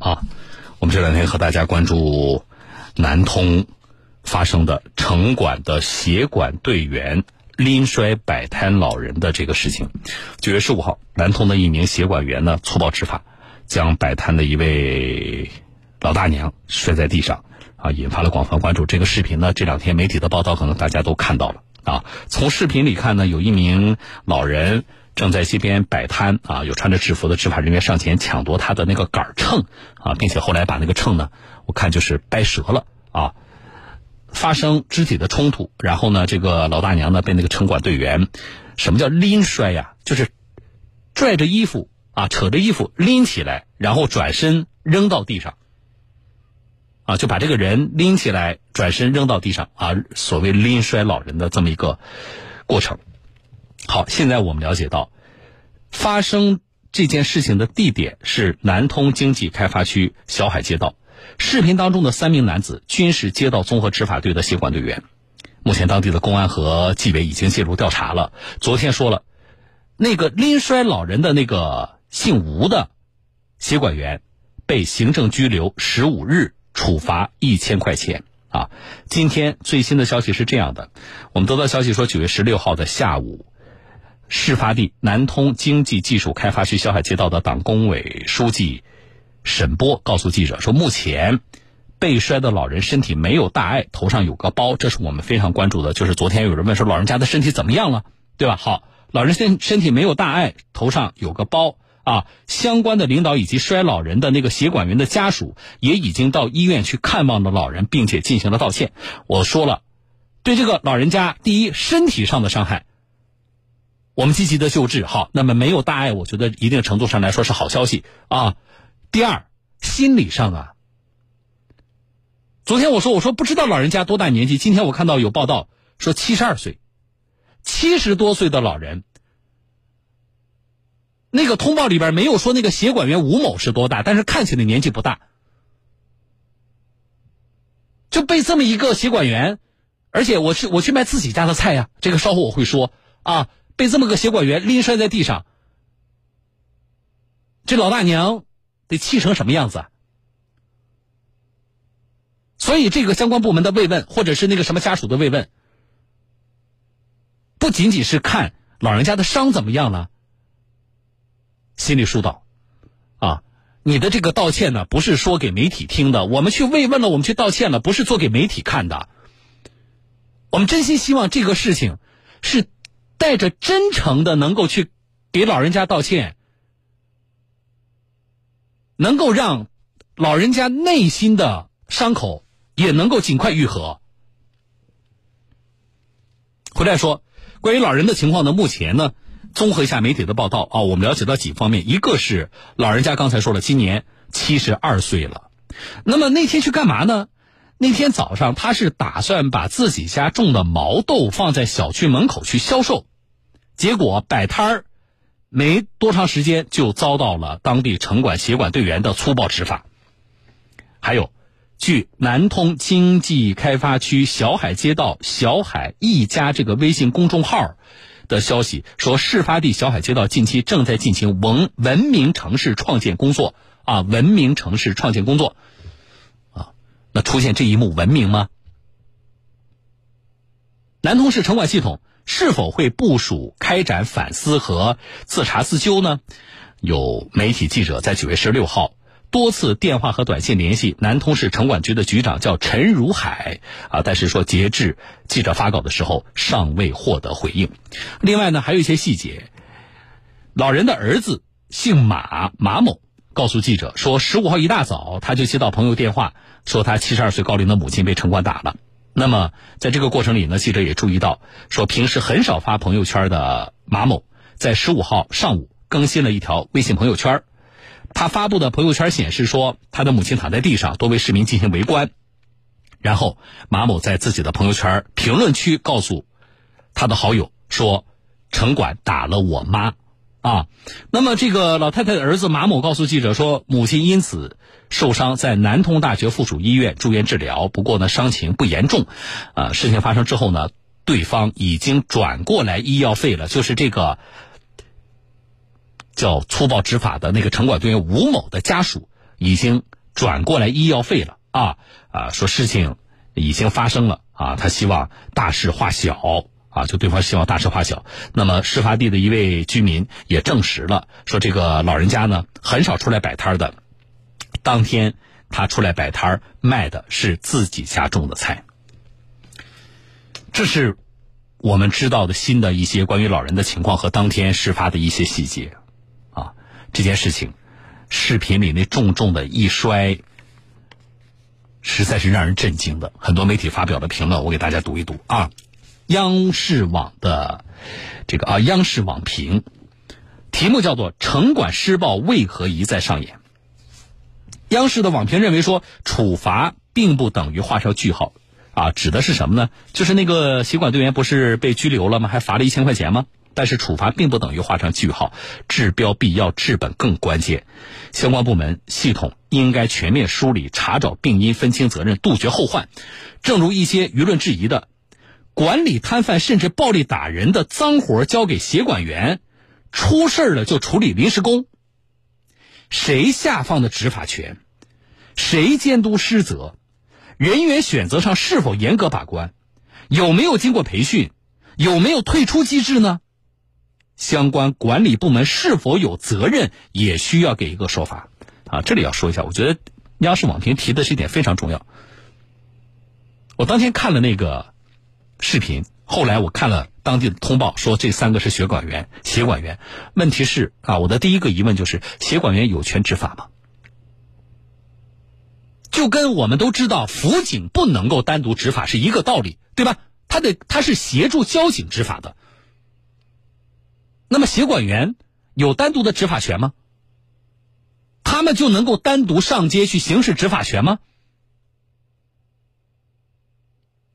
啊，我们这两天和大家关注南通发生的城管的协管队员拎摔摆摊老人的这个事情。九月十五号，南通的一名协管员呢粗暴执法，将摆摊的一位老大娘摔在地上，啊，引发了广泛关注。这个视频呢，这两天媒体的报道可能大家都看到了啊。从视频里看呢，有一名老人。正在街边摆摊啊，有穿着制服的执法人员上前抢夺他的那个杆秤啊，并且后来把那个秤呢，我看就是掰折了啊，发生肢体的冲突，然后呢，这个老大娘呢被那个城管队员，什么叫拎摔呀？就是拽着衣服啊，扯着衣服拎起来，然后转身扔到地上啊，就把这个人拎起来，转身扔到地上啊，所谓拎摔老人的这么一个过程。好，现在我们了解到，发生这件事情的地点是南通经济开发区小海街道。视频当中的三名男子均是街道综合执法队的协管队员。目前，当地的公安和纪委已经介入调查了。昨天说了，那个拎摔老人的那个姓吴的协管员被行政拘留十五日，处罚一千块钱。啊，今天最新的消息是这样的，我们得到消息说，九月十六号的下午。事发地南通经济技术开发区小海街道的党工委书记沈波告诉记者说：“目前被摔的老人身体没有大碍，头上有个包，这是我们非常关注的。就是昨天有人问说老人家的身体怎么样了，对吧？好，老人身身体没有大碍，头上有个包啊。相关的领导以及摔老人的那个协管员的家属也已经到医院去看望了老人，并且进行了道歉。我说了，对这个老人家，第一身体上的伤害。”我们积极的救治，好，那么没有大碍，我觉得一定程度上来说是好消息啊。第二，心理上啊，昨天我说我说不知道老人家多大年纪，今天我看到有报道说七十二岁，七十多岁的老人，那个通报里边没有说那个协管员吴某是多大，但是看起来年纪不大，就被这么一个协管员，而且我去我去卖自己家的菜呀，这个稍后我会说啊。被这么个协管员拎摔在地上，这老大娘得气成什么样子啊？所以，这个相关部门的慰问，或者是那个什么家属的慰问，不仅仅是看老人家的伤怎么样了，心理疏导啊。你的这个道歉呢，不是说给媒体听的。我们去慰问了，我们去道歉了，不是做给媒体看的。我们真心希望这个事情是。带着真诚的，能够去给老人家道歉，能够让老人家内心的伤口也能够尽快愈合。回来说，关于老人的情况呢，目前呢，综合一下媒体的报道啊，我们了解到几方面，一个是老人家刚才说了，今年七十二岁了，那么那天去干嘛呢？那天早上他是打算把自己家种的毛豆放在小区门口去销售。结果摆摊儿没多长时间，就遭到了当地城管协管队员的粗暴执法。还有，据南通经济开发区小海街道小海一家这个微信公众号的消息说，事发地小海街道近期正在进行文文明城市创建工作啊，文明城市创建工作啊，那出现这一幕文明吗？南通市城管系统。是否会部署开展反思和自查自纠呢？有媒体记者在九月十六号多次电话和短信联系南通市城管局的局长，叫陈如海啊，但是说截至记者发稿的时候尚未获得回应。另外呢，还有一些细节，老人的儿子姓马，马某告诉记者说，十五号一大早他就接到朋友电话，说他七十二岁高龄的母亲被城管打了。那么，在这个过程里呢，记者也注意到，说平时很少发朋友圈的马某，在十五号上午更新了一条微信朋友圈。他发布的朋友圈显示说，他的母亲躺在地上，多位市民进行围观。然后，马某在自己的朋友圈评论区告诉他的好友说：“城管打了我妈。”啊，那么这个老太太的儿子马某告诉记者说，母亲因此受伤，在南通大学附属医院住院治疗。不过呢，伤情不严重。啊，事情发生之后呢，对方已经转过来医药费了。就是这个叫粗暴执法的那个城管队员吴某的家属，已经转过来医药费了啊啊，说事情已经发生了啊，他希望大事化小啊，就对方希望大事化小。那么事发地的一位居民也证实了，说这个老人家呢很少出来摆摊的，当天他出来摆摊卖的是自己家种的菜。这是我们知道的新的一些关于老人的情况和当天事发的一些细节啊，这件事情。视频里那重重的一摔，实在是让人震惊的。很多媒体发表的评论，我给大家读一读啊。央视网的这个啊，央视网评，题目叫做“城管施暴为何一再上演”。央视的网评认为说，处罚并不等于画上句号啊，指的是什么呢？就是那个协管队员不是被拘留了吗？还罚了一千块钱吗？但是处罚并不等于画上句号，治标必要，治本更关键。相关部门系统应该全面梳理、查找病因、分清责任、杜绝后患。正如一些舆论质疑的，管理摊贩甚至暴力打人的脏活交给协管员，出事了就处理临时工。谁下放的执法权？谁监督失责？人员选择上是否严格把关？有没有经过培训？有没有退出机制呢？相关管理部门是否有责任，也需要给一个说法啊！这里要说一下，我觉得央视网评提的这一点非常重要。我当天看了那个视频，后来我看了当地的通报，说这三个是协管员，协管员。问题是啊，我的第一个疑问就是：协管员有权执法吗？就跟我们都知道辅警不能够单独执法是一个道理，对吧？他得他是协助交警执法的。那么，协管员有单独的执法权吗？他们就能够单独上街去行使执法权吗？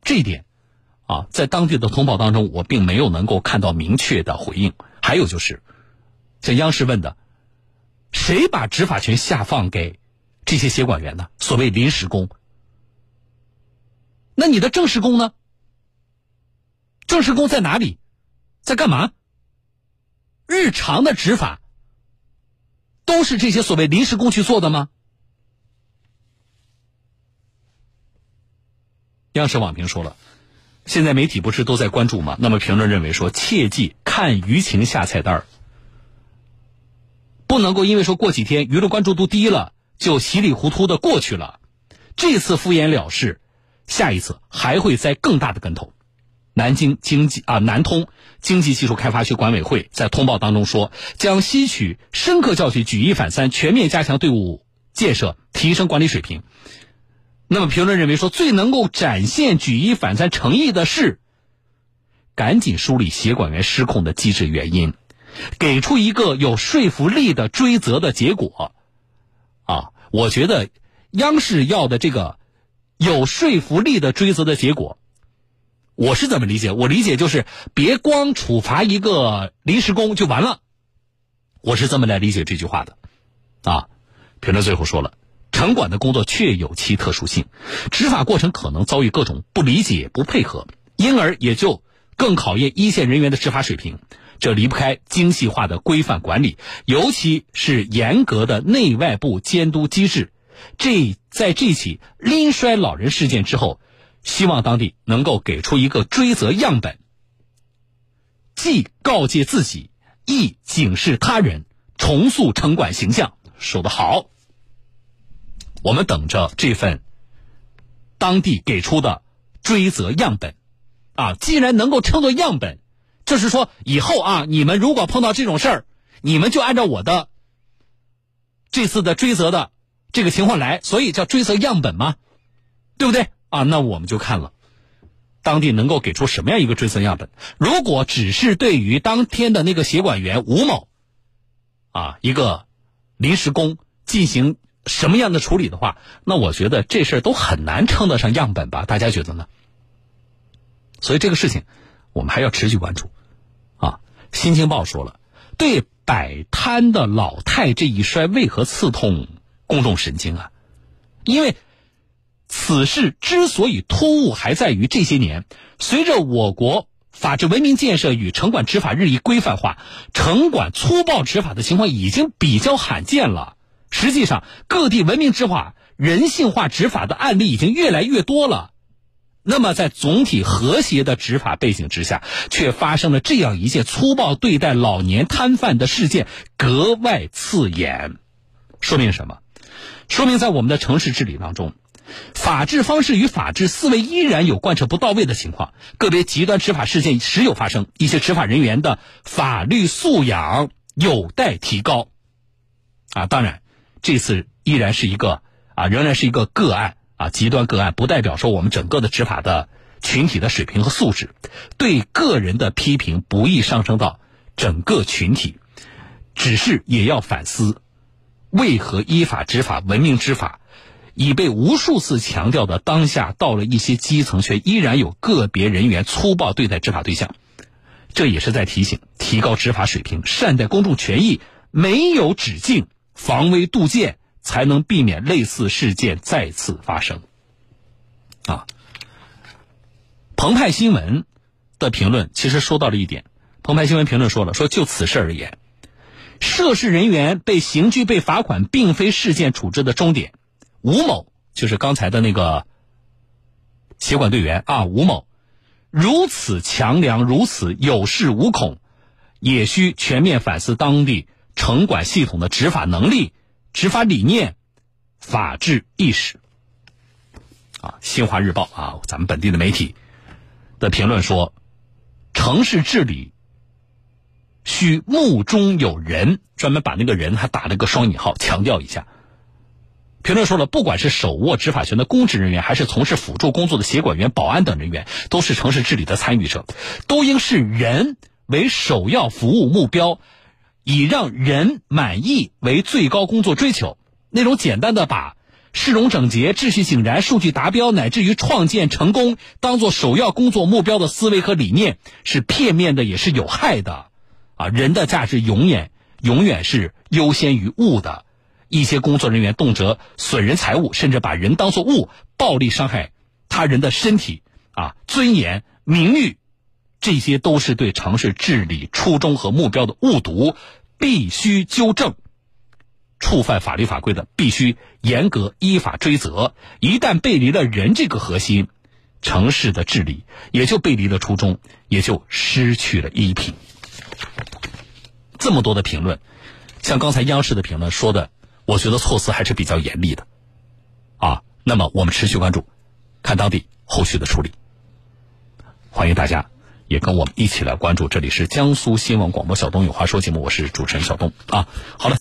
这一点啊，在当地的通报当中，我并没有能够看到明确的回应。还有就是，像央视问的，谁把执法权下放给这些协管员呢？所谓临时工，那你的正式工呢？正式工在哪里？在干嘛？日常的执法都是这些所谓临时工去做的吗？央视网评说了，现在媒体不是都在关注吗？那么评论认为说，切记看舆情下菜单儿不能够因为说过几天舆论关注度低了，就稀里糊涂的过去了。这次敷衍了事，下一次还会栽更大的跟头。南京经济啊，南通经济技术开发区管委会在通报当中说，将吸取深刻教训，举一反三，全面加强队伍建设，提升管理水平。那么评论认为说，最能够展现举一反三诚意的是，赶紧梳理协管员失控的机制原因，给出一个有说服力的追责的结果。啊，我觉得央视要的这个有说服力的追责的结果。我是怎么理解？我理解就是别光处罚一个临时工就完了。我是这么来理解这句话的，啊，评论最后说了，城管的工作确有其特殊性，执法过程可能遭遇各种不理解、不配合，因而也就更考验一线人员的执法水平。这离不开精细化的规范管理，尤其是严格的内外部监督机制。这在这起拎摔老人事件之后。希望当地能够给出一个追责样本，既告诫自己，亦警示他人，重塑城管形象。说得好，我们等着这份当地给出的追责样本。啊，既然能够称作样本，就是说以后啊，你们如果碰到这种事儿，你们就按照我的这次的追责的这个情况来，所以叫追责样本嘛，对不对？啊，那我们就看了，当地能够给出什么样一个追责样本？如果只是对于当天的那个协管员吴某，啊，一个临时工进行什么样的处理的话，那我觉得这事儿都很难称得上样本吧？大家觉得呢？所以这个事情我们还要持续关注。啊，《新京报》说了，对摆摊的老太这一摔为何刺痛公众神经啊？因为。此事之所以突兀，还在于这些年，随着我国法治文明建设与城管执法日益规范化，城管粗暴执法的情况已经比较罕见了。实际上，各地文明执法、人性化执法的案例已经越来越多了。那么，在总体和谐的执法背景之下，却发生了这样一件粗暴对待老年摊贩的事件，格外刺眼。说明什么？说明在我们的城市治理当中，法治方式与法治思维依然有贯彻不到位的情况，个别极端执法事件时有发生，一些执法人员的法律素养有待提高。啊，当然，这次依然是一个啊，仍然是一个个案。啊，极端个案不代表说我们整个的执法的群体的水平和素质，对个人的批评不易上升到整个群体，只是也要反思，为何依法执法、文明执法，已被无数次强调的当下，到了一些基层却依然有个别人员粗暴对待执法对象，这也是在提醒提高执法水平，善待公众权益，没有止境，防微杜渐。才能避免类似事件再次发生。啊，澎湃新闻的评论其实说到了一点，澎湃新闻评论说了，说就此事而言，涉事人员被刑拘被罚款，并非事件处置的终点。吴某就是刚才的那个协管队员啊，吴某如此强梁，如此有恃无恐，也需全面反思当地城管系统的执法能力。执法理念、法治意识，啊，《新华日报》啊，咱们本地的媒体的评论说，城市治理需目中有人，专门把那个人还打了个双引号，强调一下。评论说了，不管是手握执法权的公职人员，还是从事辅助工作的协管员、保安等人员，都是城市治理的参与者，都应视人为首要服务目标。以让人满意为最高工作追求，那种简单的把市容整洁、秩序井然、数据达标，乃至于创建成功当做首要工作目标的思维和理念，是片面的，也是有害的。啊，人的价值永远永远是优先于物的。一些工作人员动辄损人财物，甚至把人当作物，暴力伤害他人的身体、啊尊严、名誉。这些都是对城市治理初衷和目标的误读，必须纠正。触犯法律法规的，必须严格依法追责。一旦背离了人这个核心，城市的治理也就背离了初衷，也就失去了依凭。这么多的评论，像刚才央视的评论说的，我觉得措辞还是比较严厉的。啊，那么我们持续关注，看当地后续的处理。欢迎大家。也跟我们一起来关注，这里是江苏新闻广播小东有话说节目，我是主持人小东啊。好了。